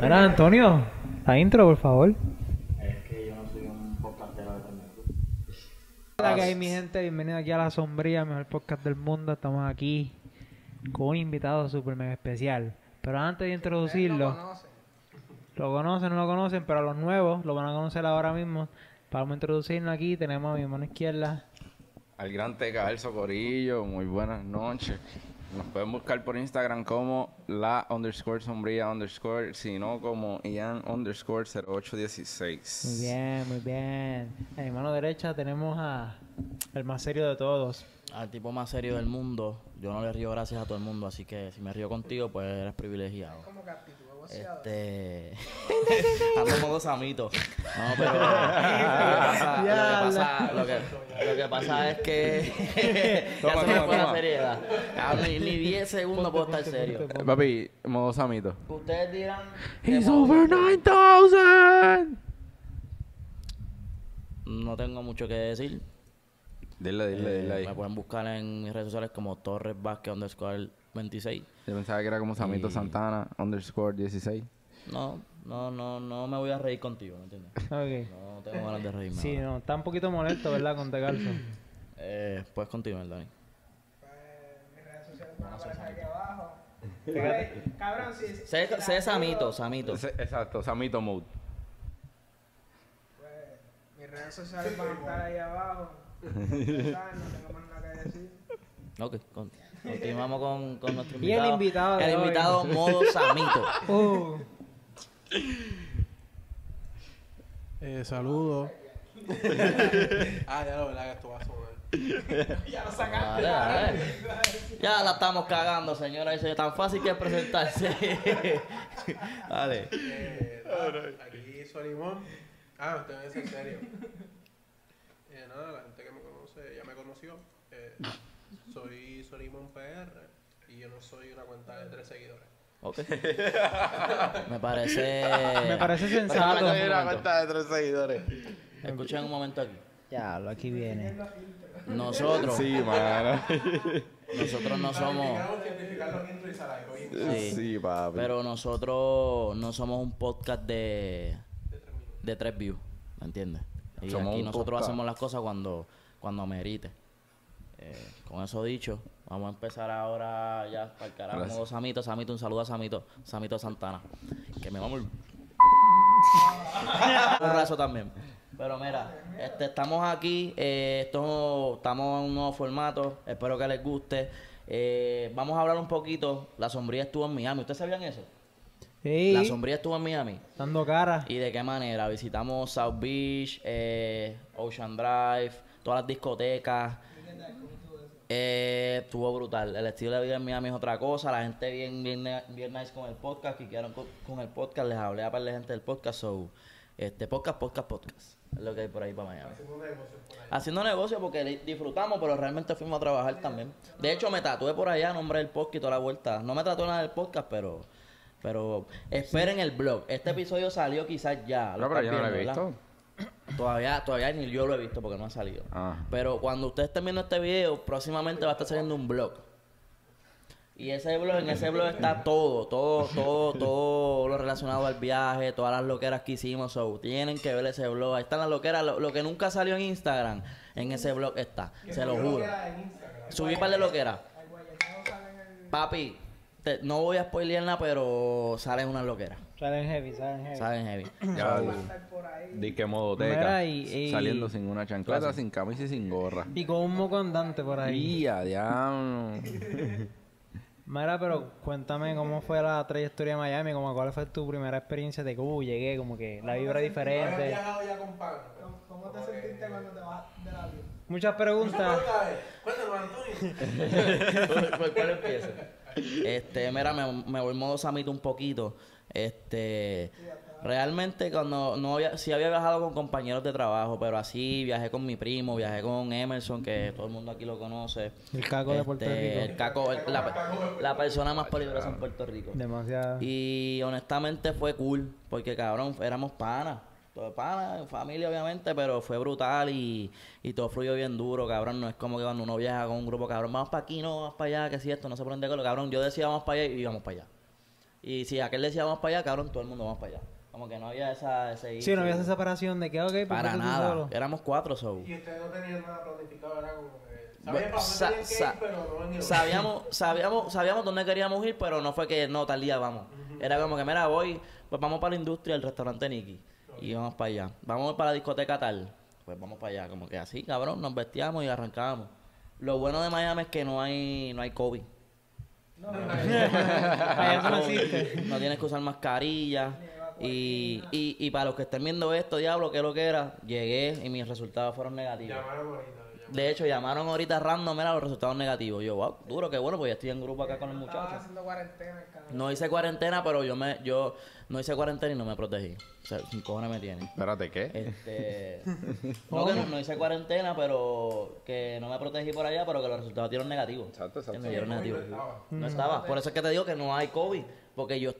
Mira, Antonio, la intro, por favor. Es que yo no soy un podcastero de. Hola, que hay mi gente? Bienvenido aquí a La Sombría, mejor podcast del mundo. Estamos aquí con un invitado súper mega especial. Pero antes de introducirlo, lo conocen, no lo conocen, pero a los nuevos lo van a conocer ahora mismo. Vamos a introducirnos aquí. Tenemos a mi mano izquierda. Al gran Teca del Socorillo, muy buenas noches. Nos pueden buscar por Instagram como la underscore sombría underscore, sino como Ian underscore 0816. Muy bien, muy bien. A mi mano derecha tenemos a el más serio de todos. Al tipo más serio del mundo, yo no le río gracias a todo el mundo, así que si me río contigo, pues eres privilegiado. Este. Ando modo samito. No, pero. Lo que pasa, lo que, lo que pasa es que. ya Toma, se me fue la seriedad. Ni, ni 10 segundos puedo estar serio. Eh, Papi, modo samito. Ustedes dirán. He's over 9000. No tengo mucho que decir. Dile, dile, Eh, dile ahí. me pueden buscar en mis redes sociales como Torres Vázquez underscore 26. Yo pensaba que era como Samito Y- Santana underscore 16. No, no, no, no me voy a reír contigo, ¿me entiendes? Ok. No tengo ganas de reírme. Sí, ahora. no, está un poquito molesto, ¿verdad? Con Tegalzo. Eh, puedes continuar, Dani. Cabrón, si, Sé, sé Samito, Samito. Ese- Exacto, Samito mode. pues, mis redes sociales van a estar ahí abajo. No tengo más nada que decir. Ok, con- continuamos con, con nuestro Y el invitado. invitado El hoy. invitado modo Samito. Uh, Eh, saludos. ah, ya lo verdad que esto va a sonar. Dale, dale. Ya la estamos cagando, señora. Eso es tan fácil que es presentarse. Dale. Eh, nada, aquí Solimón. Ah, usted me dice en serio. Eh, nada, la gente que me conoce ya me conoció. Eh, soy Solimón PR y yo no soy una cuenta de tres seguidores. Ok. Me parece. me parece sensato. coger un momento. de tres seguidores. Escuchen un momento aquí. Ya, lo aquí viene. Nosotros, Sí, mano. nosotros no somos. Sí. Sí, papi. Pero nosotros no somos un podcast de, de tres views, ¿me entiendes? Y Somos aquí nosotros podcast. hacemos las cosas cuando, cuando amerite. Eh, con eso dicho, vamos a empezar ahora ya para el carajo. Samito, Samito, un saludo a Samito, Samito Santana. Que me vamos. un raso también. Pero mira, este, estamos aquí, eh, esto, estamos en un nuevo formato, espero que les guste. Eh, vamos a hablar un poquito, la sombría estuvo en Miami, ¿ustedes sabían eso? Sí, La sombría estuvo en Miami. dando cara. ¿Y de qué manera? Visitamos South Beach, eh, Ocean Drive, todas las discotecas. Eh, estuvo brutal. El estilo de vida en Miami es otra cosa. La gente bien, bien, bien nice con el podcast. Que quieran con, con el podcast. Les hablé a par de gente del podcast. So, este, podcast, podcast, podcast. Es lo que hay por ahí para Miami. Haciendo negocio porque li- disfrutamos, pero realmente fuimos a trabajar también. De hecho, me tatué por allá, nombre del podcast y toda la vuelta. No me tatué nada del podcast, pero... Pero esperen el blog. Este episodio salió quizás ya. No, pero yo no lo he visto. ¿verdad? Todavía, todavía ni yo lo he visto porque no ha salido. Ah. Pero cuando ustedes estén viendo este video, próximamente va a estar saliendo un blog. Y ese blog, en ese blog está todo, todo, todo, todo lo relacionado al viaje, todas las loqueras que hicimos. So, tienen que ver ese blog. Ahí están las loqueras. Lo, lo que nunca salió en Instagram, en ese blog está. Se lo juro. Subí un par de loqueras. Papi, te- no voy a spoilear nada, pero salen unas loqueras. Salen heavy, salen heavy. Salen heavy. Ya, Por ahí. di que modo teca. Mira, y- y- Saliendo sin una chancleta, sin camisa y sin gorra. Y con un moco andante por ahí. Diablo. Mira, pero cuéntame cómo fue la trayectoria de Miami, como cuál fue tu primera experiencia de que uh, llegué, como que la vibra ¿Has diferente. viajado ya con pan? ¿Cómo te sentiste cuando te vas del avión? Muchas preguntas. Cuéntanos, Antonio. ¿Cuál, cuál empieza? Este, mira, me, me voy modo samito un poquito. Este, realmente cuando no había, sí había viajado con compañeros de trabajo, pero así viajé con mi primo, viajé con Emerson, que todo el mundo aquí lo conoce. El caco de Puerto Este, Rico. El caco, el- la, la persona más peligrosa en Puerto Rico. Demasiado. Y honestamente fue cool, porque cabrón, éramos panas. Pana, familia obviamente, pero fue brutal y, y todo fluyó bien duro, cabrón. No es como que cuando uno viaja con un grupo, cabrón, vamos para aquí, no, vamos para allá, que si esto, no se ponen de acuerdo, cabrón. Yo decía vamos para allá y íbamos para allá. Y si aquel decía vamos para allá, cabrón, todo el mundo vamos para allá. Como que no había esa, ese Sí, no había esa separación de que, ok, pues Para nada. solo. Éramos cuatro, so. Y ustedes no tenían nada planificado, era como que. Bueno, Sabían para sa- dónde tenían que sa- ir, pero no en el sabíamos, sabíamos, sabíamos dónde queríamos ir, pero no fue que no, tal día vamos. Era como que, mira, voy, pues vamos para la industria, el restaurante Nicky. Y vamos para allá. Vamos para la discoteca tal. Pues vamos para allá. Como que así, cabrón, nos vestíamos y arrancábamos. Lo bueno de Miami es que no hay, no hay COVID. No tienes que usar mascarilla. Y, y, y para los que estén viendo esto, diablo, que lo que era, llegué y mis resultados fueron negativos. De hecho, llamaron ahorita random, mira los resultados negativos. Yo, wow, duro, qué bueno, pues ya estoy en grupo acá con los muchachos. haciendo cuarentena, cabrón. No hice cuarentena, pero yo me, yo no hice cuarentena y no me protegí. O sea, sin cojones me tienen. Espérate, ¿qué? Este, no, que no, no hice cuarentena, pero que no me protegí por allá, pero que los resultados dieron negativos. Exacto, exacto. Me dieron negativos. no estaba. No estaba. Por eso es que te digo que no hay COVID, porque yo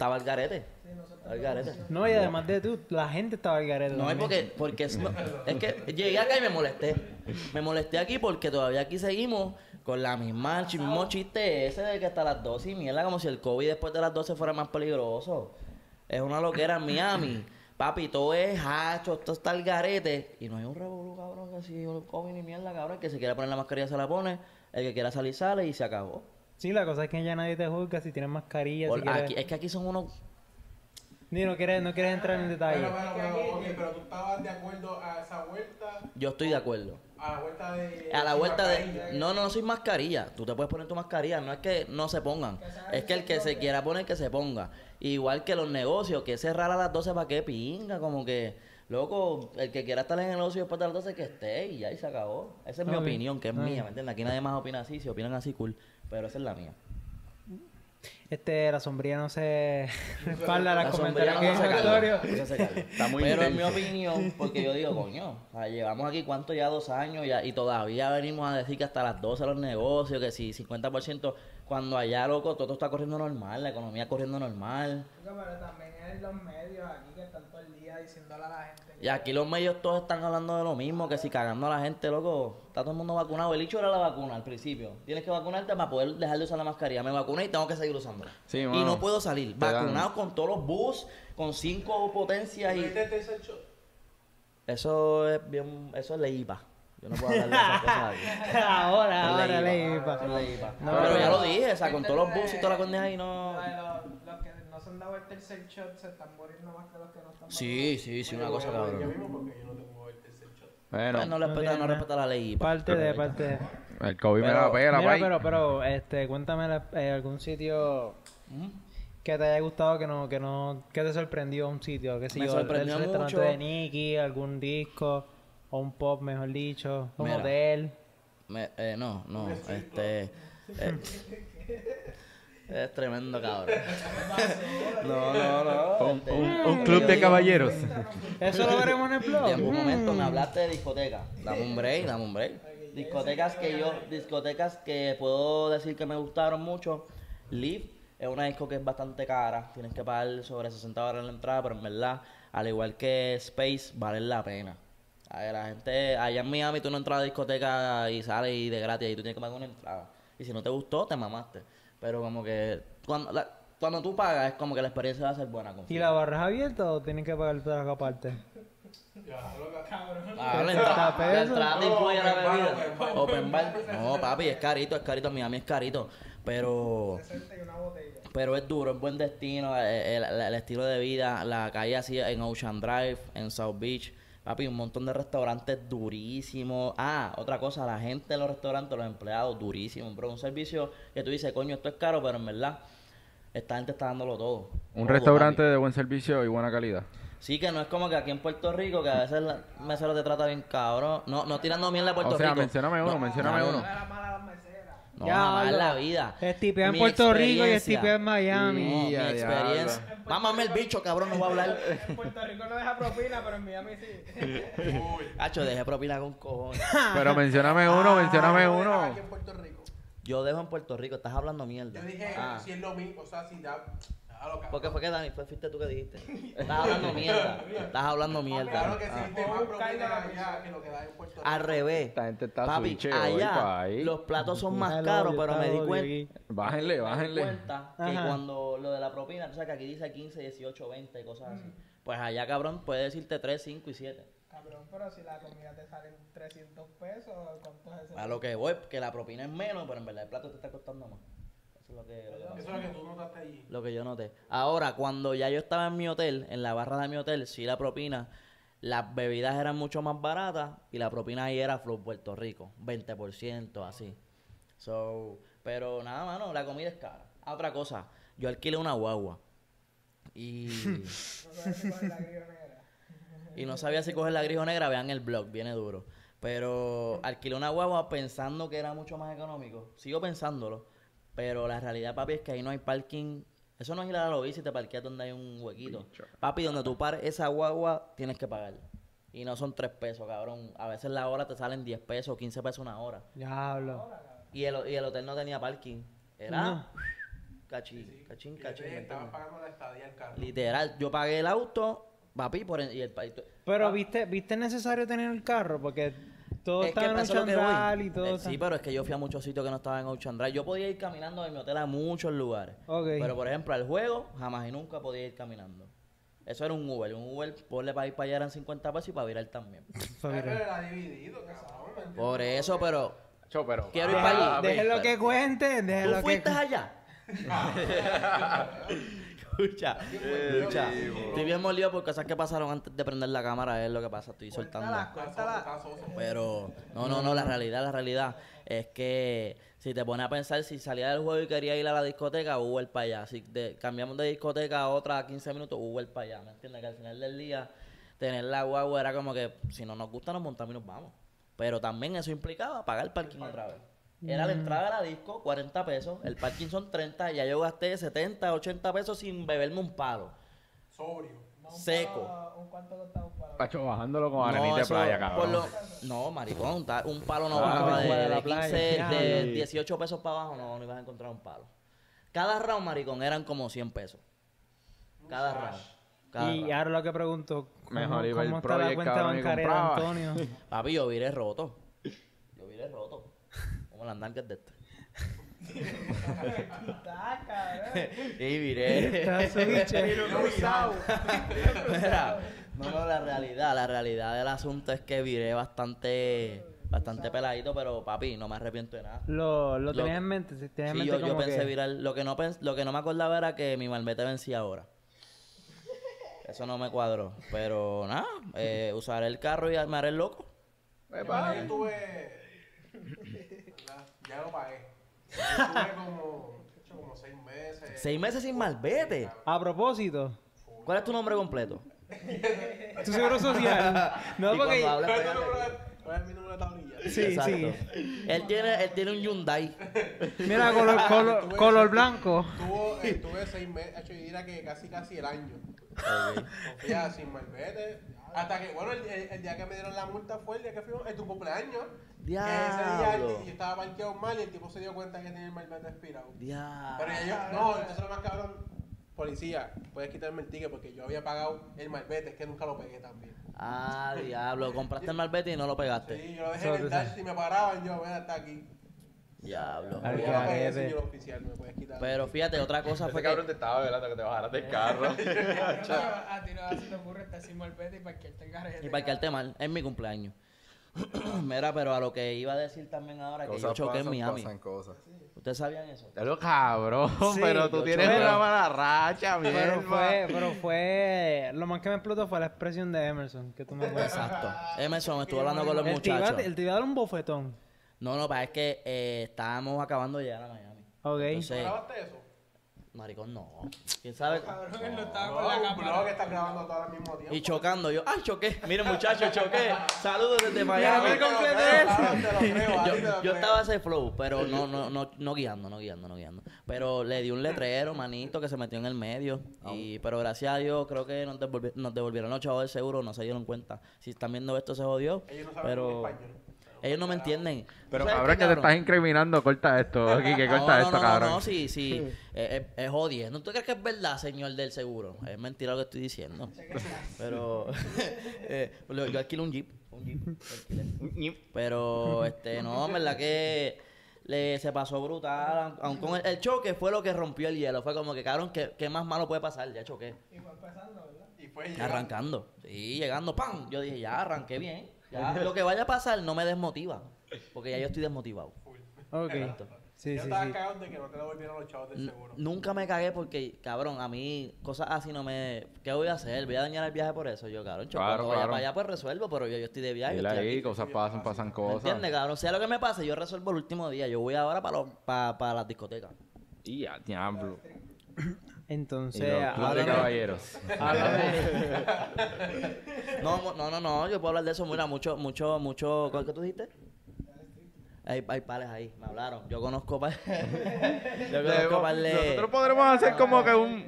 estaba al garete. Al garete. No, y además de tú, la gente estaba al garete. No es porque, porque es, que llegué acá y me molesté. Me molesté aquí porque todavía aquí seguimos con la misma, el mismo chiste ese de que hasta las 12 y mierda, como si el COVID después de las 12 fuera más peligroso. Es una loquera en Miami. Papi, todo es hacho, todo está al garete. Y no hay un revolú, cabrón, que si el COVID ni mierda, cabrón. El que se quiera poner la mascarilla se la pone. El que quiera salir sale y se acabó. Sí, la cosa es que ya nadie te juzga si tienes mascarilla, Por- si quieres... aquí, es que aquí son unos... Ni no quieres, no quieres entrar en detalle. Pero, pero, pero, ok, pero tú estabas de acuerdo a esa vuelta, Yo estoy de acuerdo. a la vuelta de. A la vuelta de... mascarilla. No, no, no soy mascarilla. Tú te puedes poner tu mascarilla. No es que no se pongan. Es que el que se quiera poner, que se ponga. Igual que los negocios, que cerrar a las 12 para que pinga. Como que, loco, el que quiera estar en el negocio después de las 12 que esté y ya y se acabó. Esa es mi opinión, que es mía, ¿me entiendes? Aquí nadie más opina así. Si opinan así, cool. Pero esa es la mía. Este, la sombría no se respalda La comentarios no se calma. Está muy Pero en mi opinión, porque yo digo, coño, o sea, llevamos aquí cuánto ya dos años ya, y todavía venimos a decir que hasta las 12 los negocios, que si 50%, cuando allá, loco, todo está corriendo normal, la economía corriendo normal. Pero también es los medios aquí que están todo el día diciéndole a la gente. Y aquí los medios todos están hablando de lo mismo, que si cagando a la gente, loco, está todo el mundo vacunado. El hecho era la vacuna al principio. Tienes que vacunarte para poder dejar de usar la mascarilla. Me vacuné y tengo que seguir usándola. Sí, y mano. no puedo salir. Te dan- Vacunado con todos los bus, con cinco potencias y... Eso es bien, eso es ley IPA. Yo no puedo hablar de esas cosas aquí. ahora, ahora, ley IPA. No, pero ya lo dije, o sea, con todos los buses y toda la condeja y no... Los, los que han dado el tercer shot se están muriendo más que los que no están Sí, sí, sí, una cosa cabrón. Yo mismo porque yo no tengo el tercer shot. Bueno, Pues no respeta, no respeta la ley. Parte de, parte de. el COVID me la pela, Mira, pero, pero, este, cuéntame eh, algún sitio Ujú. que te haya gustado, que no, que no, que te sorprendió un sitio, que si Me yo, el sorprendió restaurante mucho. de Nicky, algún disco, o un pop, mejor dicho, un Mira. hotel. Me- eh, no, no, este... eh, es tremendo, cabrón. No, no, no. Un, un- yo un club de caballeros. Eso lo veremos en el blog. Tiempo, un momento, Mm. me hablaste de discoteca. Dame un break, dame un break. Discotecas que yo, discotecas que puedo decir que me gustaron mucho. Live es una disco que es bastante cara. Tienes que pagar sobre 60 dólares la entrada, pero en verdad, al igual que Space, vale la pena. A ver, la gente, allá en Miami tú no entras a la discoteca y sales y de gratis y tú tienes que pagar una entrada. Y si no te gustó, te mamaste. Pero como que cuando, la- cuando tú pagas es como que la experiencia va a ser buena. ¿Y confía. la barra es abierta o tienen que pagar todas las aparte? Ah, la entrada, pesos? la entrada te No, incluye la open bar, bebida. open bar. Open bar. No, papi, es carito, es carito. Miami es carito. Pero, 60 y una botella. pero es duro, es buen destino. eh, El, el- el estilo de vida, la calle así en Ocean Drive, en South Beach. Papi, un montón de restaurantes durísimos. Ah, otra cosa, la gente de los restaurantes, los empleados, durísimos. Bro, un servicio que tú dices, coño, esto es caro, pero en verdad, esta gente está dándolo todo. Un Todo, restaurante papi. de buen servicio y buena calidad. Sí, que no es como que aquí en Puerto Rico, que a veces la mesero te trata bien cabrón. No, no tirando mierda a Puerto O sea, Rico. mencióname uno, No, mencióname cabrón. uno. No era mala las meseras. No, Ya, jamás en la vida. En Puerto Rico y es experiencia. tipea en Miami. No, mi Ya, experiencia. Mámame el bicho, cabrón, no voy a hablar. En Puerto Rico no deja propina, pero en Miami sí. Hacho, dejé propina con cojones. Pero mencióname uno, mencióname Ah, uno. Aquí en Puerto Rico. Yo dejo en Puerto Rico, estás hablando mierda. Yo dije, Ah. si es lo mismo, o sea, si da. Porque fue que Dani, fue, fuiste tú que dijiste. Estás hablando mierda. Estás hablando mierda. Claro que sí, Ah. te más propina allá que lo que da en Puerto Rico. Al revés. Esta gente está Papi, allá ahí. los platos son más Hello, caros, pero me di cuenta, aquí. Bájenle, me di bájenle. cuenta que cuando lo de la propina, tú sabes que aquí dice 15, 18, 20, cosas así. Pues allá, cabrón, puede decirte 3, 5 y 7. Cabrón, pero si la comida te sale en 300 pesos, ¿cuánto es eso? A lo que voy, que la propina es menos, pero en verdad el plato te está costando más. Eso es lo que, lo que pasa. Eso es lo que tú notaste allí. Lo que yo noté. Ahora, cuando ya yo estaba en mi hotel, en la barra de mi hotel, sí la propina, las bebidas eran mucho más baratas y la propina ahí era Flow Puerto Rico, 20%, así. So, pero nada, mano, la comida es cara. Ah, Otra cosa, yo alquilé una guagua y, No y no sabía si coger la grijo negra, vean el blog, viene duro. Pero alquilé una guagua pensando que era mucho más económico. Sigo pensándolo. Pero la realidad, papi, es que ahí no hay parking. Eso no es ir a la lobby si te parqueas donde hay un huequito. Papi, donde tú pares esa guagua, tienes que pagar. Y no son 3 pesos, cabrón. A veces la hora te salen 10 pesos, 15 pesos una hora. Diablo. Y el, y el hotel no tenía parking. Era No. cachín, cachín, cachín. pagando la estadía al carro. Literal, yo pagué el auto, papi, por en- y el país. Pero viste, viste necesario tener el carro porque todo Es que en Ochandral voy. y todo Eh, Sí, pero es que yo fui a muchos sitios que no estaban en Ocean Drive. Yo podía ir caminando de mi hotel a muchos lugares. Pero por ejemplo, al juego, jamás y nunca podía ir caminando. Eso era un Uber. Un Uber, ponle para ir para allá eran 50 pesos y para virar también. Pero era dividido, cabrón. Por eso, pero. Cho, pero Quiero ir para allí. Déjenlo que cuente, ¿Tú déjenlo que fuiste allá? Escucha, escucha. Estoy bien molido por cosas que pasaron antes de prender la cámara. Es lo que pasa, estoy soltando. Pero, no, no, no, la realidad, la realidad es que si te pones a pensar, si salía del juego y quería ir a la discoteca, Uber para allá. Si de- cambiamos de discoteca a otra a 15 minutos, Uber para allá. ¿Me entiendes? Que al final del día, tener la guagua era como que si no nos gusta, nos montamos y nos vamos. Pero también eso implicaba pagar el parking otra vez. Era la entrada a la disco, 40 pesos. El parking son 30. Ya yo gasté 70, 80 pesos sin beberme un palo. Sobrio. No, Seco. ¿Un cuánto costaba un palo? Pacho, bajándolo con arenita No, de eso, playa, por cabrón. lo- no, maricón, ta- un palo no Ah, bajaba que de, fuera de de la 15, playa. de Sí. 18 pesos para abajo, no, no ibas a encontrar un palo. Cada round, maricón, eran como 100 pesos. Cada round. Cada Y round. ahora lo que pregunto, ¿cómo, Mejor iba el cómo está la el cuenta cabrón y bancaria de compraba. Antonio? Papi, yo viré roto. Como las nalgas de este. Y usado. Mira, no, no, la realidad, la realidad del asunto es que viré bastante, bastante peladito, pero papi, no me arrepiento de nada. Lo, lo Lo- tenías en mente, si tenías en Sí, mente yo, yo pensé que... virar. Lo que, no pens- lo que no me acordaba era que mi malvete vencía ahora. Eso no me cuadró. Pero nada, eh, usaré el carro y me haré el loco. Epa. Yo tuve. Ya, lo pagué. Yo tuve como. hecho, como seis meses. Seis meses sin malvete. A propósito, ¿Cuál es tu nombre completo? tu seguro social. No, Y porque... cuando hables, ¿Cuál es tu pégate número aquí. de- cuál es mi número de tablilla? Sí, Exacto. sí. Él tiene, él tiene un Hyundai. Mira, color, color, Tuve color blanco. Tuvo, eh, tuve seis meses, hecho, yo diría que casi casi el año. Confía sin malvete. Hasta que, bueno, el, el- el día que me dieron la multa fue el día que fuimos, en tu cumpleaños. Que ese día Diablo. yo estaba parqueado mal y el tipo se dio cuenta que tenía el malvete expirado. Diablo. Pero ya yo, no, entonces lo más cabrón, policía, puedes quitarme el ticket porque yo había pagado el malvete, es que nunca lo pegué también. Ah, diablo. Compraste el malvete y no lo pegaste. Sí, yo lo dejé en el dash y me paraban, yo, ven hasta aquí. Diablo. Al oficial, me puedes quitar. Pero fíjate, otra cosa Ese fue cabrón que... te estaba velando que te bajaras del carro. A ti no- se te ocurre estar sin malvete y parquearte el garete. Y parquearte mal, es mi cumpleaños. Mira, pero a lo que iba a decir también ahora, que yo choqué en Miami. pasan cosas. ¿Ustedes sabían eso? Ya lo cabrón, Sí, pero tú tienes choqué. una mala racha, Pero mierda. fue, pero fue... Lo más que me explotó fue la expresión de Emerson, que tú me. Exacto. Emerson estuvo hablando con los El te, iba, muchachos. el te iba a dar un bofetón. No, no, para es que eh, estábamos acabando de llegar a Miami. Ok. Entonces, ¿Grabaste eso? maricón, no. ¿Quién sabe? Cabrón, él no estaba No, con la cámara. que está grabando todo al mismo tiempo. Y chocando yo. ¡Ay, choqué! Miren, muchachos, choqué. Saludos desde Ya, Miami. Yo, estaba ese flow, pero no, no, no, no guiando, no guiando, no guiando. Pero le di un letrero, manito, que se metió en el medio. Y, pero gracias a Dios, creo que nos devolvieron los chavos del seguro, no se dieron cuenta. Si están viendo esto, se jodió. Ellos no saben Pero español. Ellos no me entienden. Pero ¿Sabes ahora que te estás incriminando, corta esto. Aquí, que No, corta no, esto, no, cabrón. No, no, sí, sí. Es, es, es jodiendo. ¿Tú crees que es verdad, señor del seguro? Es mentira lo que estoy diciendo. Pero eh, yo alquilo un jeep. Un jeep. lo alquilé. Pero, este, no, en verdad que le, se pasó brutal. Aun con el, el choque fue lo que rompió el hielo. Fue como que, cabrón, ¿qué, qué más malo puede pasar? Ya choqué. Y fue llegando. Arrancando. Sí, llegando, ¡pam! Yo dije, ya arranqué bien. Ya, lo que vaya a pasar no me desmotiva. Porque ya yo estoy desmotivado. Ok. Sí, Yo sí, estaba sí. cagado de que no te devolvieron los chavos del N- seguro. Nunca me cagué porque, cabrón, a mí cosas así no me... ¿Qué voy a hacer? ¿Voy a dañar el viaje por eso? Yo, cabrón, yo Claro, vaya para allá pues resuelvo, pero yo, yo estoy de viaje. estoy ahí, aquí. cosas pasan, pasan ¿Me cosas. entiendes, cabrón? Sea lo que me pase, yo resuelvo el último día. Yo voy ahora para, los, para, para las discotecas. Y a diablo. Entonces, háblame- caballeros. No, no, no, no, yo puedo hablar de eso. Mira, mucho, mucho, mucho... ¿Cuál que tú dijiste? Hay, hay pales ahí, me hablaron. Yo conozco par... yo conozco par de... Nosotros podremos hacer como que un...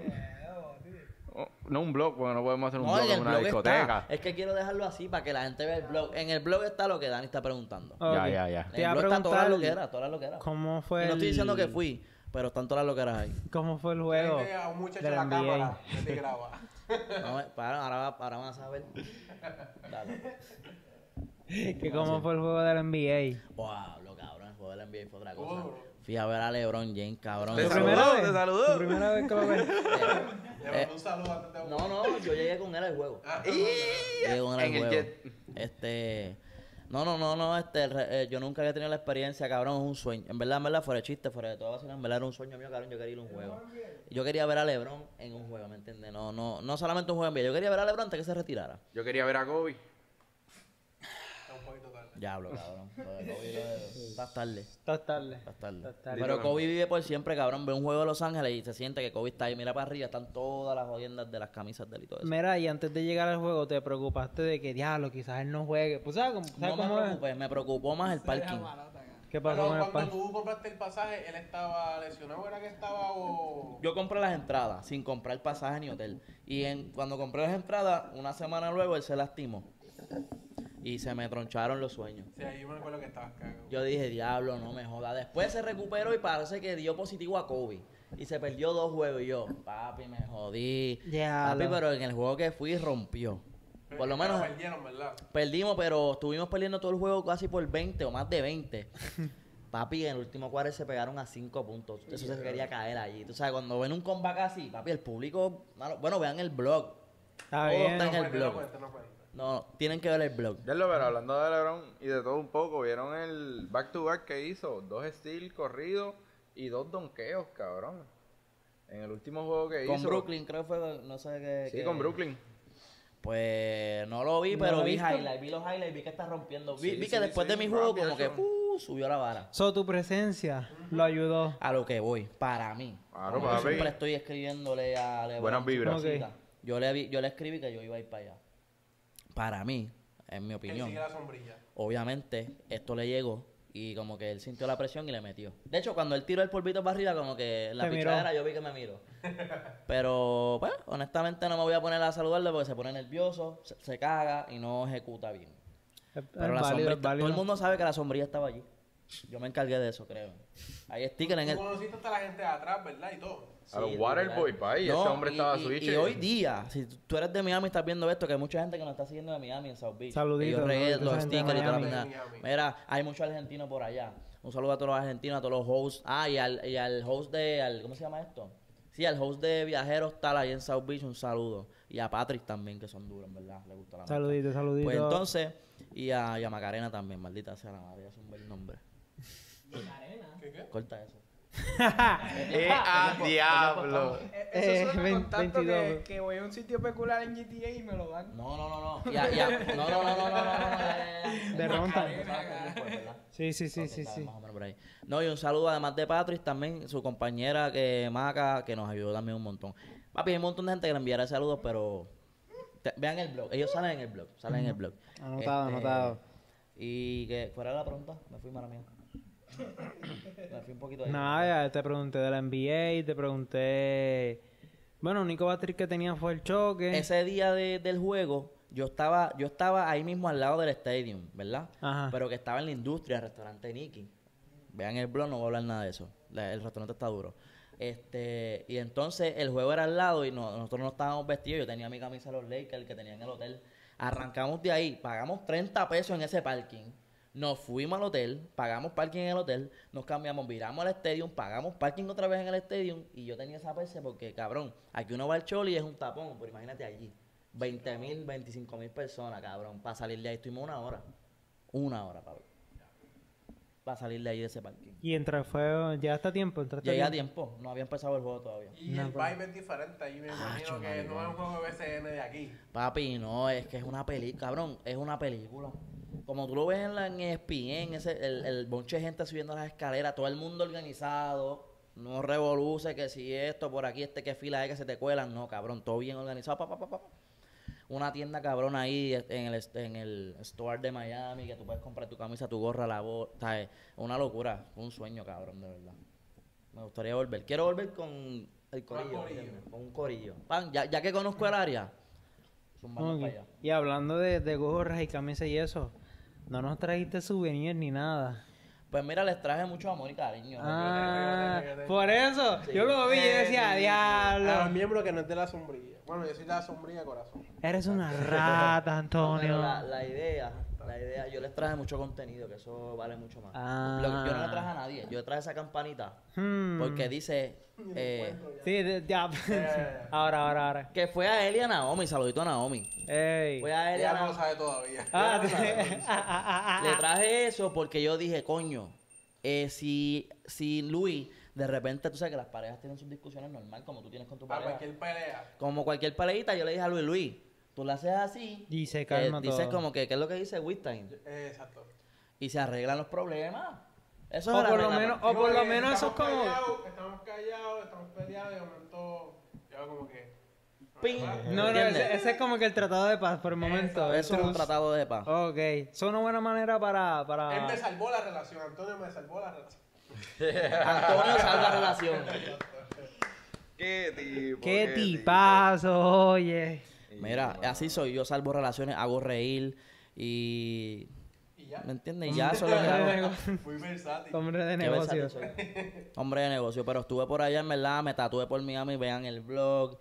Oh, No un blog, porque no podemos hacer un No, blog en una blog discoteca. está. Es que quiero dejarlo así para que la gente vea el blog. En el blog está lo que Dani está preguntando. Ya, ya, ya. En el blog está las preguntar loqueras, todas las loqueras. cómo Y fue no estoy diciendo que fui, pero están todas las loqueras ahí. ¿Cómo fue el juego a un muchacho en la cámara que te graba. No, eh, para, ahora, va- ahora van a saber. Dale. que cómo fue el juego de la NBA? Wow, lo cabrón, el juego del NBA fue otra Oh, cosa. bro. Fui a ver a LeBron James, cabrón. Te ¿Tu Eso- saludó, primera vez? te saludó. ¿Tu primera vez que lo ves? Le Eh, un saludo antes de No, no, yo llegué con él al juego. Ah, Llegué con él al En el juego. jet. Este. No, no, no, no, este, eh, yo nunca había tenido la experiencia, cabrón, es un sueño. En verdad, en verdad, fuera de chiste, fuera de todo, en verdad era un sueño mío, cabrón, yo quería ir a un juego. Yo quería ver a LeBron en un juego, ¿me entiendes? No, no, no solamente un juego en vida, yo quería ver a LeBron antes que se retirara. Yo quería ver a Kobe. Hablo, cabrón. Lo de Kobe, lo de- Estás tarde. Estás tarde. Estás tarde. Estás tarde. Pero Kobe vive por siempre, cabrón. Ve un juego de Los Ángeles y se siente que Kobe está ahí. Mira para arriba, están todas las jodiendas de las camisas de él y todo eso. Mira, y antes de llegar al juego, ¿te preocupaste de que, diablo, quizás él no juegue? Pues, ¿sabes cómo, sabes No me cómo es? preocupé, me preocupó más el parking. ¿Qué pasó Pero con el cuando tú compraste el pasaje, él estaba lesionado, ¿era que estaba o...? Yo compré las entradas sin comprar pasaje ni hotel. Y en, cuando compré las entradas, una semana luego él se lastimó. Y se me troncharon los sueños. Sí, ahí yo me acuerdo que estabas cagado. Yo dije, diablo, no me joda. Después se recuperó y parece que dio positivo a COVID. Y se perdió dos juegos. Y yo, papi, me jodí. Diablo. Papi, pero en el juego que fui rompió. Por lo Pero menos perdieron, ¿verdad? perdimos, pero estuvimos perdiendo todo el juego casi por 20 o más de 20. Papi, en el último cuarto se pegaron a 5 puntos. Eso se quería caer allí. Tú sabes, cuando ven un comeback así, papi, el público. malo- Bueno, vean el blog. Está Todo bien. está en No el cuenta, blog. no cuenta, no cuenta. No, tienen que ver el blog. Ya lo pero hablando de LeBron y de todo un poco, ¿vieron el back to back que hizo? Dos steals corridos y dos donkeos, cabrón. En el último juego que Con hizo. Brooklyn, creo que fue, no sé qué. Sí, qué- con Brooklyn. Pues no lo vi, ¿No pero lo vi highlights, vi los highlights, vi que está rompiendo. Vi, Sí, vi sí, que después sí, de mi juego como que uh, subió la vara. So, tu presencia lo ayudó. A lo que voy, para mí. Claro, Yo papi. siempre estoy escribiéndole a LeBron Buenas vibras. Yo le, vi- yo le escribí que yo iba a ir para allá. Para mí, en mi Él opinión, sigue la sombrilla. obviamente, esto le llegó y como que él sintió la presión y le metió. De hecho, cuando él tiró el polvito para arriba, como que en la pichadera yo vi que me miró. Pero, pues, honestamente no me voy a poner a saludarle porque se pone nervioso, se, se caga y no ejecuta bien. Es, Pero es la válido, sombrilla, todo el mundo sabe que la sombrilla estaba allí. Yo me encargué de eso, creo. Hay sticker en Tú el... conociste hasta la gente de atrás, ¿verdad? Y todo. A los Waterboy, literal. pa, y ese hombre estaba switch. Y hoy día, si tú- tú eres de Miami y estás viendo esto, que hay mucha gente que nos está siguiendo de Miami en South Beach. Saluditos, yo regué los stickers y toda la. Mira, hay muchos argentinos por allá. Un saludo a todos los argentinos, a todos los hosts. Ah, y al, y al host de, al, ¿cómo se llama esto? Sí, al host de Viajeros tal ahí en South Beach, un saludo. Y a Patrick también, que son duros, verdad. Le gusta la marca. Saludito, saludito. Pues entonces, y a, y a Macarena también, maldita sea la madre, es un buen nombre. ¿Qué, qué? Corta eso. ¡Eh, a diablo! Eh, Eh, Eso suena con tanto 22. que, que voy a un sitio peculiar en GTA y me lo dan. No, no, no, no. Ya, ya. No, no, no, no, no. De ronda. Sí, sí, sí, sí, sí. Más o menos por ahí. No, y un saludo además de Patrick también, su compañera que Maca, que nos ayudó también un montón. Papi, hay un montón de gente que le enviará saludos, pero te- vean el blog. Ellos salen en el blog, salen en el blog. Anotado, Este, anotado. Y que fuera la pregunta, me fui mala mía. Me fui un poquito ahí. Nada, te pregunté de la NBA, te pregunté... Bueno, único batriz que tenía fue el choque. Ese día de- del juego, yo estaba, yo estaba ahí mismo al lado del stadium, ¿verdad? Ajá. Pero que estaba en la industria, el restaurante Nicky. Vean el blog, no voy a hablar nada de eso. La- el restaurante está duro. Este, y entonces el juego era al lado y no- nosotros no estábamos vestidos. Yo tenía mi camisa de los Lakers que tenía en el hotel. Arrancamos de ahí, pagamos 30 pesos en ese parking. Nos fuimos al hotel, pagamos parking en el hotel, nos cambiamos, viramos al stadium, pagamos parking otra vez en el stadium y yo tenía esa perse porque, cabrón, aquí uno va al choli y es un tapón, pero imagínate allí. 20 mil, 25 mil personas, cabrón. Para salir de ahí estuvimos una hora. Una hora, Pablo. Para salir de ahí de ese parking. Y entre fue, ya está tiempo, entraste Llegué a tiempo. tiempo, no había empezado el juego todavía. Y No, el vibe es diferente. Ahí me Ah, imagino que no es un juego de BCN de aquí. Papi, no, es que es una película, cabrón, es una película. Como tú lo ves en la en ESPN, ese, el, el bonche de gente subiendo las escaleras, todo el mundo organizado, no revoluce que si esto por aquí, este que fila es que se te cuelan, no, cabrón, todo bien organizado, pa, pa, pa, pa. Una tienda cabrón ahí en el, en el store de Miami, que tú puedes comprar tu camisa, tu gorra, la voz, ¿sabes? Una locura, un sueño, cabrón, de verdad. Me gustaría volver. Quiero volver con el corillo, con un corillo. Pan, ya, ya que conozco el área, zumbamos Ok. para allá. Y hablando de, de gorras y camisas y eso, no nos trajiste souvenirs ni nada. Pues mira, les traje mucho amor y cariño. Ah, por eso, yo lo vi y Eh, decía, A diablo. los miembros que no es de la sombrilla. Bueno, yo soy de la sombrilla corazón. Eres una rata, No, Antonio. pero la, la idea, la idea, yo les traje mucho contenido, que eso vale mucho más. Ah. Lo que- yo no le traje a nadie, yo le traje esa campanita, Hmm. porque dice eh, Sí, de- ya. Eh. ahora, ahora, ahora. que fue a él y a Naomi, saludito a Naomi. Ey. Fue a él y a Ella no lo sabe todavía. Ah, no Le traje eso porque yo dije, coño, eh, si, si Luis, de repente, tú sabes que las parejas tienen sus discusiones normal, como tú tienes con tu pareja. cualquier pelea. Como cualquier peleita, yo le dije a Luis, Luis, tú la haces así. Y se eh, calma Dices todo. como que, ¿qué es lo que dice Wittstein? Eh, exacto. Y se arreglan los problemas. Eso O es por lo menos- O por lo porque menos eso es como- callados, Estamos callados, estamos peleados y de momento. Yo como que. Ping. No, no, ese, ese es como que el tratado de paz por el momento. Eso es un tratado de paz. Ok, es una buena manera para... para... Él me salvó la relación. Antonio me salvó la relación. Antonio salva relación. ¿Qué tipo? ¡Qué tipo? tipazo, oye! Mira, así soy. Yo salvo relaciones, hago reír y... Y ya. ¿Me entiendes? Y ya eso es lo que hago. Muy versátil. Hombre de negocio. Hombre de negocio. Pero estuve por allá, en verdad, me tatué por Miami, vean el blog.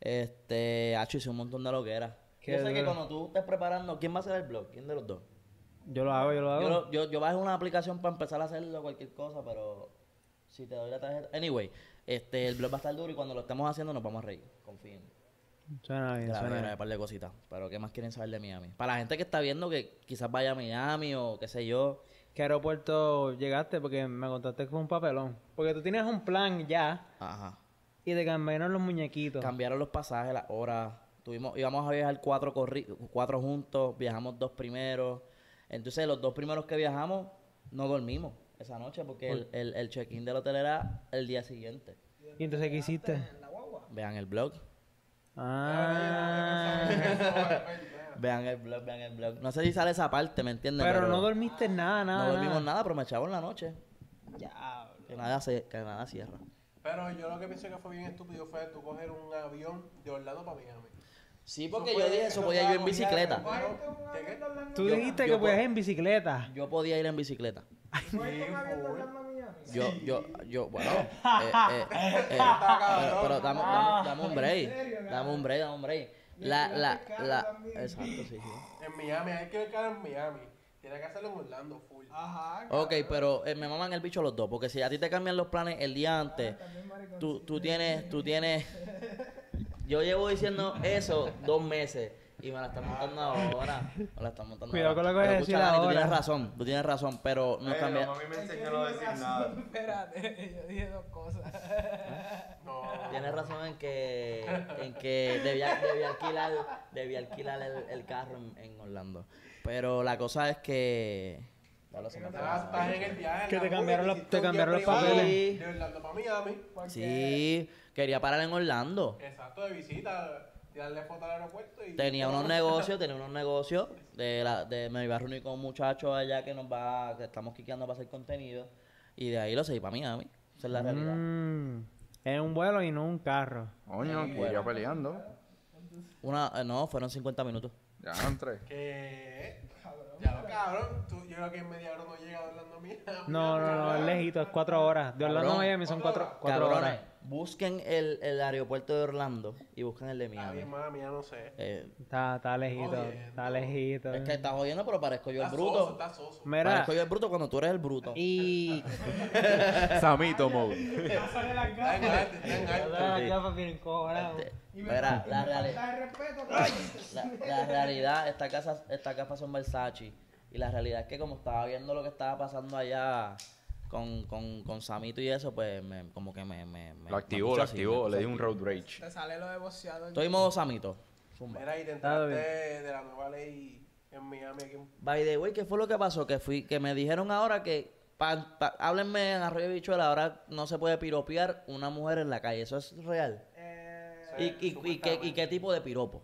Este, hacho, hice un montón de lo que era. Qué Yo sé que cuando tú estés preparando, ¿quién va a hacer el blog? ¿Quién de los dos? Yo lo hago, yo lo hago. Yo, lo- yo, yo bajé una aplicación para empezar a hacerlo, cualquier cosa, pero si te doy la tarjeta. Anyway, este, el blog va a estar duro y cuando lo estemos haciendo nos vamos a reír. Confíen. Suena bien, suena bien. un par de cositas. Pero ¿qué más quieren saber de Miami? Para la gente que está viendo que quizás vaya a Miami o qué sé yo. ¿Qué aeropuerto llegaste? Porque me contaste que fue un papelón. Porque tú tienes un plan ya Ajá. y te cambiaron los muñequitos. Cambiaron los pasajes, las horas. Tuvimos, íbamos a viajar cuatro, corri cuatro juntos, viajamos dos primeros. Entonces, los dos primeros que viajamos, no dormimos esa noche porque el, el, el check-in del hotel era el día siguiente. ¿Y entonces qué hiciste? Vean el blog. Ah. Vean el blog, vean el blog. No sé si sale esa parte, ¿me entiendes? Pero no dormiste nada, nada. No dormimos nada, pero me echamos en la noche. Ya. Que nada, se, que nada cierra. Pero yo lo que pienso que fue bien estúpido fue tú coger un avión de Orlando para Miami. Sí, porque yo dije eso, eso podía yo en bicicleta. Tú dijiste que podías puedo- en bicicleta. Yo podía ir en bicicleta. Yo, yo, yo, bueno, eh, eh, eh, pero, pero dame, dame, dame un break, dame un break, dame un break. La, la, la, exacto, sí, sí. En Miami, hay que quedar en Miami. Tiene que hacerlo en Orlando full. Ajá. Ok, pero eh, me maman el bicho los dos, porque si a ti te cambian los planes el día antes, tú, tú tienes, tú tienes, yo llevo diciendo eso dos meses y me la están montando ahora, me la están montando Cuidado ahora. con lo que vas a decir escucha, Dani, tú ahora. tienes razón, tú tienes razón, pero no cambia. mami me enseñó a no decir nada. Espérate, yo dije dos cosas. No. Tienes razón en que, en que debía, debía alquilar, debía alquilar el, el carro en, en Orlando. Pero la cosa es que... Ya lo sé, estás en el viaje. Que la te cambiaron hiciste te cambiaron los papeles. De Orlando para Miami. Sí, quería parar en Orlando. Exacto, de visita. Tirarle foto al aeropuerto y. Tenía unos negocios, tenía unos negocios. De la, de, me iba a reunir con un muchacho allá que nos va, que estamos quiqueando para hacer contenido. Y de ahí lo seguí para Miami. Esa es la realidad. Mm, es un vuelo y no un carro. Coño, que yo peleando. Una, eh, no, fueron 50 minutos. Ya, entre. ¿Qué? Ya lo cabrón. Tú, yo creo que en media hora no llega hablando a mí. No, no, no, es lejito, es cuatro horas. De Orlando a. Miami son cuatro, cuatro horas. Busquen el, el aeropuerto de Orlando y busquen el de Está Miami. bien, mami, ya no sé. Eh, Está, está lejito, está lejito. es que estás jodiendo, pero parezco yo el Está bruto. soso, está soso. Mira, Parezco yo el bruto cuando tú eres el bruto. y... Samito mode. Está está encojonadas. Este, Mira, la, la, la realidad, estas casas, estas gafas son Versace. Y la realidad es que como estaba viendo lo que estaba pasando allá con, con, con Samito y eso, pues me, como que me... me, me- Lo activó, lo activó, le di un road rage. Te sale lo de boxeador. Estoy modo Samito. Zumba. Mira, y te Está enteraste de la nueva ley en Miami aquí en By the way, ¿qué fue lo que pasó? Que fui, que me dijeron ahora que pa, pa- háblenme en Arroyo Bichuela, ahora no se puede piropear una mujer en la calle. ¿Eso es real? Eh, ¿Y, y, y qué, y qué tipo de piropo?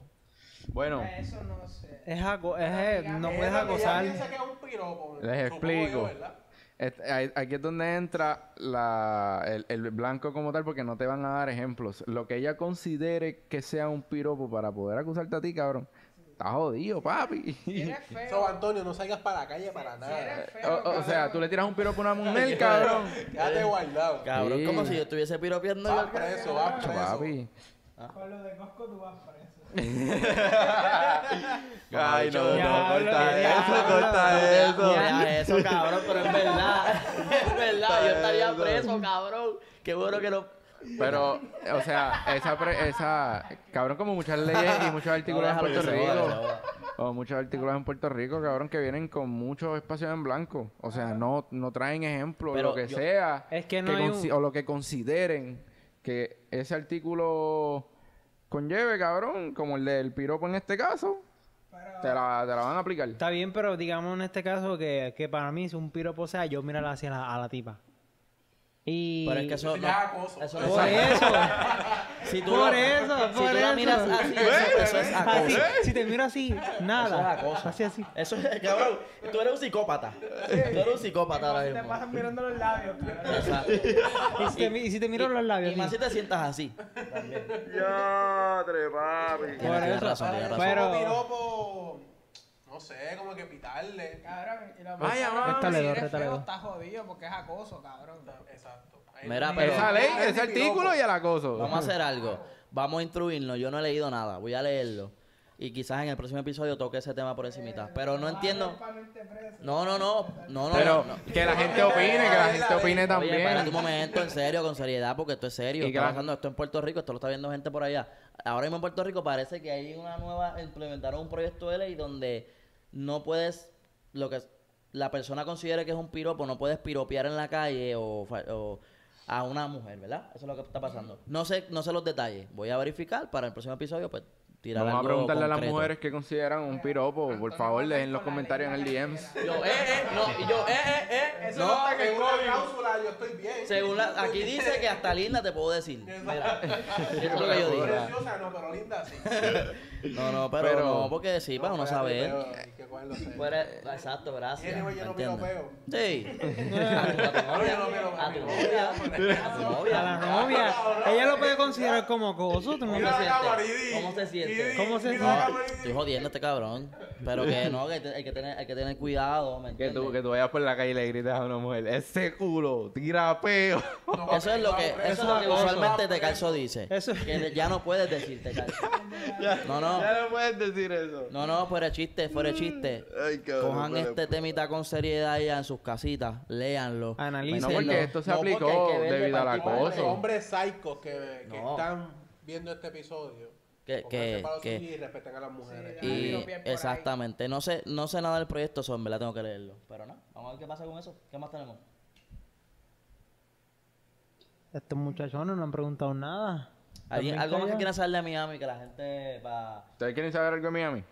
Bueno, eso no sé. Es, es, eh, no puedes ella acosar. piensa que es un piropo. Les explico. yo, ¿verdad? Este, ahí- aquí es donde entra la, el, el blanco como tal, porque no te van a dar ejemplos. Lo que ella considere que sea un piropo para poder acusarte a ti, cabrón, está jodido, papi. Si eres So. Antonio, no salgas para la calle para nada. eres O, feo. o- o sea, tú le tiras un piropo a una mujer, cabrón. Quédate guardado. Cabrón, Sí. como si yo estuviese piropeando. Vas preso, vas preso. papi. Con lo de Costco tú vas preso. Ay, no, no, corta eso, corta eso. Eso, cabrón, pero es verdad. Es verdad, yo estaría eso. preso, cabrón. Qué bueno que no. Pero, o sea, esa, pre- esa, cabrón, como muchas leyes y muchos artículos en Puerto Rico, o muchos artículos en Puerto Rico, cabrón, que vienen con muchos espacios en blanco. O sea, no, no traen ejemplos, Pero lo que yo- sea, Es que no hay consi- un- o lo que consideren que ese artículo conlleve, cabrón, como el del piropo en este caso, Pero te la, te la van a aplicar. Está bien, pero digamos en este caso que, que para mí es un piropo sea yo mirar hacia la, a la tipa. Y... Pero es que eso. Eso no- ya es acoso. eso no Por eso, Si tú por lo- eso, si por tú la eso. miras así, eso, eso es acoso. así, si te miro así, Eso es nada. acoso. Así, así. Eso es, cabrón. Tú eres un psicópata. Tú eres un psicópata ahora te mismo. pasas mirando los labios, cabrón. Exacto. Y si te, mi- y si te miro los labios, Y más si te sientas así. Ya, papi. Tienes, Por tienes eso. razón, tienes razón. Pero- no sé, como que pitarle. Cabrón, y la Vaya, persona, Rétale si eres rétale feo, está jodido porque es acoso, cabrón. Exacto. Ahí Mira, no- pero- Esa ley, ese artículo y el acoso. Vamos a hacer algo. Vamos a instruirnos. Yo no he leído nada. Voy a leerlo. Y quizás en el próximo episodio toque ese tema por encimita. Pero no entiendo. No, no, no. No, no. Pero no. que la gente opine, que la gente opine Oye, también. espérate un momento, en serio, con seriedad, porque esto es serio. Y Está que- pasando esto en Puerto Rico, esto lo está viendo gente por allá. Ahora mismo en Puerto Rico parece que hay una nueva, implementaron un proyecto de ley donde no puedes, lo que la persona considere que es un piropo, no puedes piropear en la calle o, a una mujer, ¿verdad? Eso es lo que está pasando. No sé, no sé los detalles. Voy a verificar para el próximo episodio, pues tirar Vamos a preguntarle a las mujeres que consideran un piropo. Por favor, dejen los comentarios en el DMs. Yo, eh, eh, no, y yo, eh, eh, eh. Eso No, no está en la cláusula, yo estoy bien. Según la, aquí dice que hasta linda te puedo decir. Mira, eso es lo que yo digo. Preciosa, no, pero linda sí. No, no, pero, Pero- no, porque sí, para uno saber. Exacto, gracias. Tiene, güey, ¿me yo no entiendes? piropeo. Sí. A tu, a tu novia, a tu novia, a tu novia. A la novia. Ella lo puede considerar como acoso. ¿Cómo. ¿Cómo se siente? ¿Cómo se siente? Estoy jodiendo a este cabrón. Pero que no, que hay que tener, hay que tener cuidado, ¿me Que tú, que tú vayas por la calle y le grites a una mujer, ese culo, tira peo. Eso es lo que, eso es lo que usualmente te calzo dice. Eso- Que ya no puedes decir te calzo. No, no. Ya no puedes decir eso. No, no, fuera chiste, fuera chiste. Ay, cabrón, Cojan este temita con seriedad ya en sus casitas, léanlo. Analícenlo. No, porque esto se No, aplicó debido al acoso. Hombres psicos que, que No. están viendo este episodio. Que- que- que- y respeten a las mujeres. Sí, Y ahí. exactamente, no sé, no sé nada del proyecto, son, ¿verdad? Tengo que leerlo. Pero no, vamos a ver qué pasa con eso. ¿Qué más tenemos? Estos muchachones no han preguntado nada. ¿Alguien, También algo más que quieran saber de Miami que la gente va... ¿Ustedes quieren saber algo de Miami?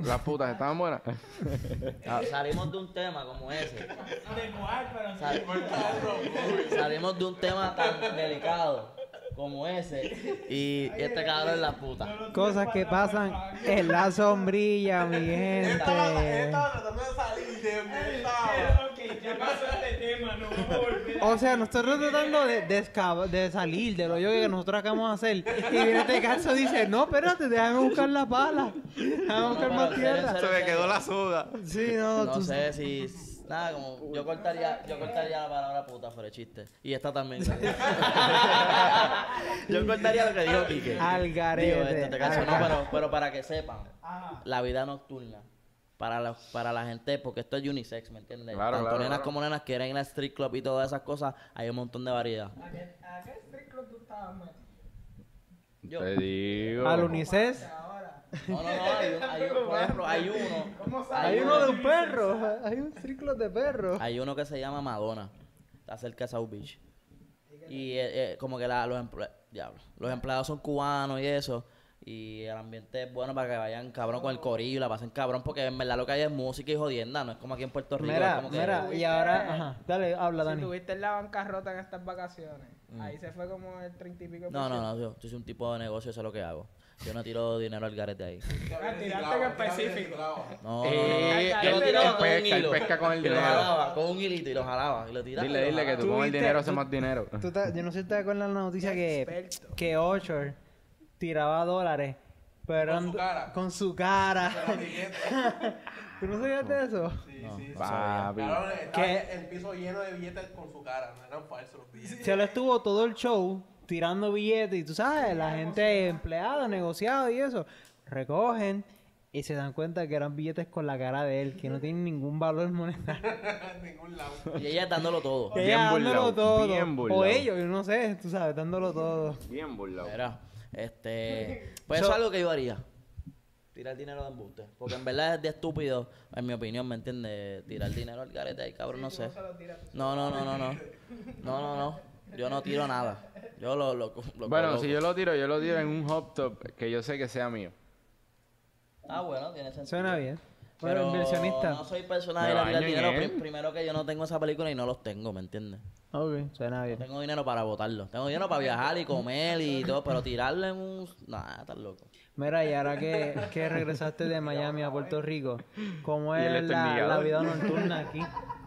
Las putas estaban buenas. Ah, salimos de un tema como ese. De cuál, pero Sal- salimos de un tema tan delicado como ese. Y este cabrón es la puta. Cosas que pasan en la sombrilla, mi gente. estaba tratando de salir de donde él estaba. Ok, ya pasó este tema, no vamos a volver. O sea, nosotros tratando de, de, de salir de lo yo que nosotros acabamos de hacer. Y viene este caso dice, no, espérate, déjame buscar la pala. Déjame buscar No, más en en tierra. Se me en quedó la suda. Sí, no, No tú sé si. Nada, como. Yo cortaría, yo cortaría la palabra puta fuera de chiste. Y esta también. yo cortaría lo que dijo Quique. Al Digo, este caso, al no, pero, pero para que sepan, Ajá. la vida nocturna. Para la, para la gente, porque esto es unisex, ¿me entiendes? Claro, Tanto claro, nenas claro. como nenas quieren ir al street club y todas esas cosas, hay un montón de variedad. ¿A qué, a qué street club tú estabas? Yo, Te digo. Al Unicef. No, no, no, hay, un- hay un- por ejemplo, hay uno. ¿Cómo Hay sabes? uno de un perro. Hay un círculo de perros. Hay uno que se llama Madonna. Está cerca de South Beach. Y eh, eh, como que la- los, emple- diablo, los empleados son cubanos y eso. Y el ambiente es bueno para que vayan cabrón con el corillo y la pasen cabrón. Porque en verdad lo que hay es música y jodienda. No es como aquí en Puerto Rico. es Mira, como que- mira, y ahora, ajá, dale, habla, Si Dani. tuviste en la bancarrota en estas vacaciones, ahí se fue como el 30 y pico. No, no, no. Yo, yo soy un tipo de negocio, eso es lo que hago. Yo no tiro dinero al garete ahí. Ah, tiraste en específico. No, no, no. Eh, Yo tiraba él con un hilo. pesca con el dinero. jalaba con un hilito y lo jalaba. Y lo tiraba. y Dile, lo dile que tú con el dinero haces más dinero. Tú te- yo no sé si te acuerdas la noticia que, que tiraba dólares. Pero Con su cara. Con su cara. ¿Tú no sabías de eso? Sí, No, sí. no Papi. Cabrón, estaba el piso lleno de billetes con su cara. No eran falsos los billetes. Se lo estuvo todo el show tirando billetes y tú sabes, la gente empleada, negociado y eso, recogen y se dan cuenta que eran billetes con la cara de él, que no tienen ningún valor monetario. en ningún lado. Y ella dándolo todo. Bien ella dándolo todo. bien o ellos, yo no sé, tú sabes, dándolo todo. Bien burlado. Mira, este. Pues So- eso es algo que yo haría. Tirar dinero de embuste. Porque en verdad es de estúpido, en mi opinión, ¿me entiendes? Tirar dinero al garete ahí, cabrón, no sé. No, no, no, no, no. No, no, no. Yo no tiro nada. Yo lo. lo, lo Bueno, coloco. si yo lo tiro, yo lo tiro en un hot top que yo sé que sea mío. Ah, bueno, tiene sentido. Suena bien. Bueno, Pero inversionista. no soy persona Me de ir a tirar baño en dinero. primero que yo no tengo esa película y no los tengo, ¿me entiendes? Ok, suena bien. Tengo dinero para botarlo. Tengo dinero para viajar y comer y todo, pero tirarle en un... Nah, estás loco. Mira, y ahora que, que regresaste de Miami a Puerto Rico, ¿cómo es la, la vida nocturna aquí?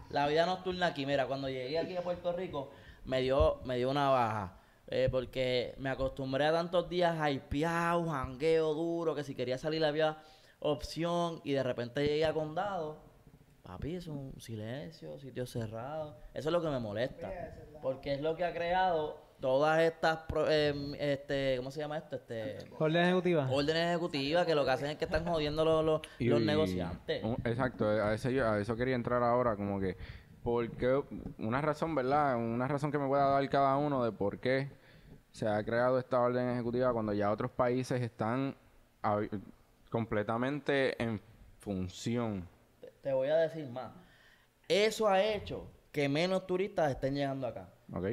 La vida nocturna aquí, mira, cuando llegué aquí a Puerto Rico, me dio, me dio una baja. eh, porque me acostumbré a tantos días hypeado, jangueo duro, que si quería salir había opción y de repente llegué a condado. Papi, es un silencio, sitio cerrado. Eso es lo que me molesta. Porque es lo que ha creado todas estas, pro- em, este, ¿cómo se llama esto? Este, Orden ejecutiva. órdenes ejecutivas que lo que hacen es que están jodiendo los, los, Y- los negociantes. exacto, a eso, yo- a eso quería entrar ahora, como que, porque una razón, ¿verdad? Una razón que me pueda dar cada uno de por qué se ha creado esta orden ejecutiva cuando ya otros países están completamente en función. Te- voy a decir más. Eso ha hecho que menos turistas estén llegando acá. ¿Ok?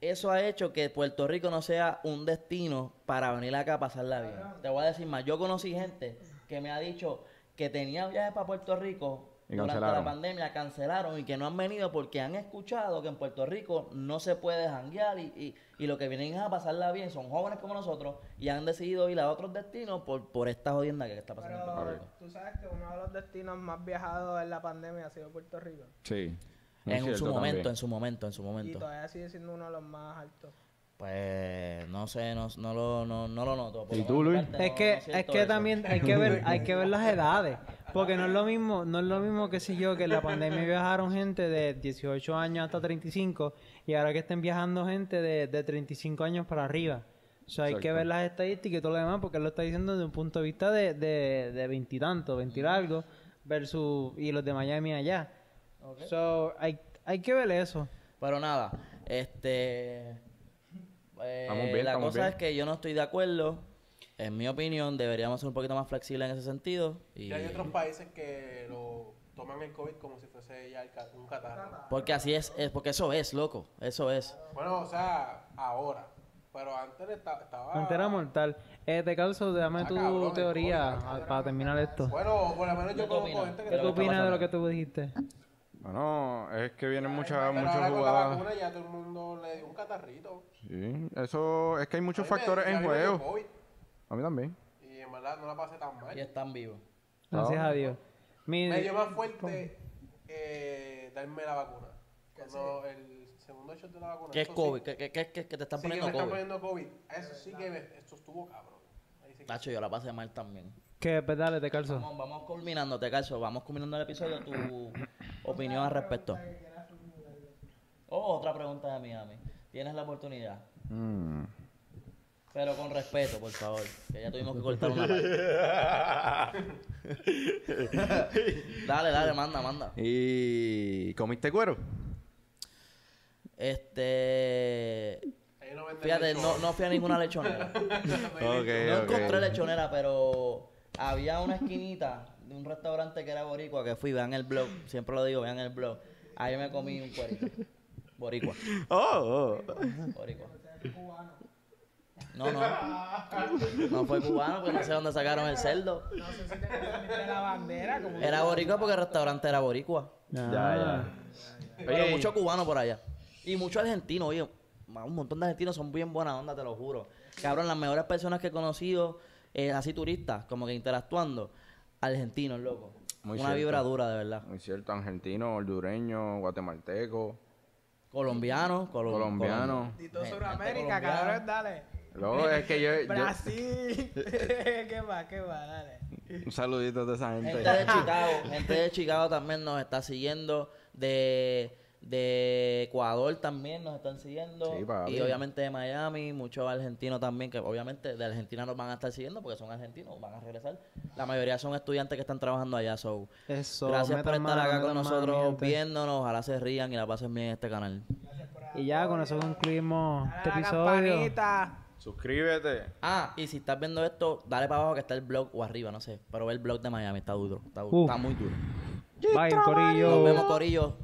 Eso ha hecho que Puerto Rico no sea un destino para venir acá a pasarla bien. Te voy a decir más. Yo conocí gente que me ha dicho que tenía viajes para Puerto Rico Y durante cancelaron. la pandemia, cancelaron y que no han venido porque han escuchado que en Puerto Rico no se puede janguear y, y, y lo que vienen es a pasarla bien. Son jóvenes como nosotros y han decidido ir a otros destinos por, por esta jodienda que está pasando en Puerto Rico. tú sabes que uno de los destinos más viajados en la pandemia ha sido Puerto Rico. Sí. En su momento, también. en su momento, en su Y momento. todavía sigue siendo uno de los más altos. Pues no sé, no, no, lo, no, no lo noto. ¿Y tú, Luis? parte Es no- que, no es que eso. también hay que ver, hay que ver las edades. Porque no es lo mismo, no es lo mismo que si yo, que en la pandemia viajaron gente de 18 años hasta 35 y ahora que estén viajando gente de, de 35 años para arriba. O sea, hay que ver las estadísticas y todo lo demás porque él lo está diciendo desde un punto de vista de, de, de veintitantos, veintilargos, versus y los de Miami allá. So, hay, hay que ver eso. Pero nada, este... eh, Estamos bien, la estamos cosa bien. es que yo no estoy de acuerdo. En mi opinión, deberíamos ser un poquito más flexibles en ese sentido. Y... Y hay otros países que lo toman el COVID como si fuese ya ca- un catarro. Porque así es, es, porque eso es, loco. Eso es. Bueno, o sea, ahora. Pero antes esta- estaba... Antes era mortal. Eh, te causo, dame Ah, tu cabrón, teoría COVID, para terminar esto. Bueno, por lo menos ¿Qué yo conozco gente que... ¿Qué tú opinas de lo que tú dijiste? Bueno, es que vienen muchas Pero muchas ahora con la jugadas. vacuna ya todo el mundo le dio un catarrito. Sí, eso es que hay muchos A mí me- factores a en juego. COVID, A mí también. Y en verdad no la pasé tan mal. Y están vivos. Gracias a Dios. Mi- Me dio más fuerte eh, darme la vacuna. Cuando el segundo shot de la vacuna. ¿Qué es COVID? Sí, ¿Qué, qué, qué, te están sí que poniendo me están COVID? poniendo COVID. Eso sí que me, esto estuvo cabrón. Tacho, yo la pasé mal también. ¿Qué? Pues dale, te calzo. Vamos, vamos culminando, te calzo. Vamos culminando el episodio. Tu opinión al respecto. Oh, otra pregunta de Miami. Tienes la oportunidad. Mm. Pero con respeto, por favor. Que ya tuvimos que cortar una parte. dale, dale, manda, manda. ¿Y comiste cuero? Este. Fíjate, no, no fui a ninguna lechonera. No encontré lechonera, pero había una esquinita de un restaurante que era boricua que fui, vean el blog, siempre lo digo, vean el blog. Ahí me comí un cuerito. Boricua, Oh, oh. boricua. No, no. No fue cubano, porque no sé dónde sacaron el cerdo. No sé si te la bandera como Era boricua porque el restaurante era boricua. Ya, ya. Pero Oye, mucho cubano por allá. Y mucho argentino, oye. Un montón de argentinos son bien buena onda, te lo juro. Cabrón, las mejores personas que he conocido, eh, así turistas, como que interactuando, argentinos, loco. Muy Una cierto. vibra dura, de verdad. Muy cierto, argentino, hondureño, guatemalteco, Colombiano, colo- colombiano. Y todo Sudamérica, cabrón, dale. Luego es que yo, yo- Brasil. ¿Qué más? ¿Qué más? Dale. Un saludito de esa gente. Gente de Chicago, gente de Chicago también nos está siguiendo. De, de Ecuador también nos están siguiendo. Sí, y obviamente de Miami, muchos argentinos también, que obviamente de Argentina nos van a estar siguiendo porque son argentinos, van a regresar. La mayoría son estudiantes que están trabajando allá. So, Eso. gracias por estar acá con nosotros viéndonos. Ojalá se rían y la pasen bien en este canal. Y ya con eso concluimos este episodio. campanita. Suscríbete. Ah, y si estás viendo esto, dale para abajo que está el blog o arriba, no sé. Pero ve el blog de Miami, está duro. Está, duro, Uh. está muy duro. Bye, Corillo. Nos vemos, Corillo.